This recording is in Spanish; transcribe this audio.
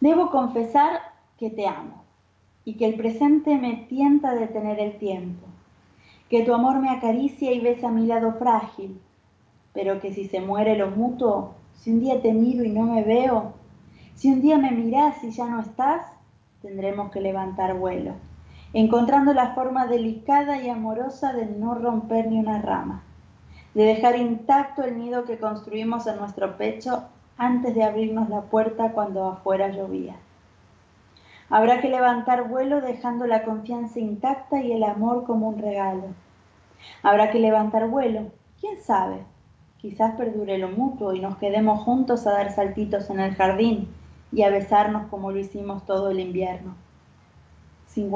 Debo confesar que te amo y que el presente me tienta a detener el tiempo, que tu amor me acaricia y besa mi lado frágil, pero que si se muere lo mutuo, si un día te miro y no me veo, si un día me mirás y ya no estás, tendremos que levantar vuelo, encontrando la forma delicada y amorosa de no romper ni una rama, de dejar intacto el nido que construimos en nuestro pecho antes de abrirnos la puerta cuando afuera llovía. Habrá que levantar vuelo dejando la confianza intacta y el amor como un regalo. Habrá que levantar vuelo, quién sabe, quizás perdure lo mutuo y nos quedemos juntos a dar saltitos en el jardín y a besarnos como lo hicimos todo el invierno. Sin.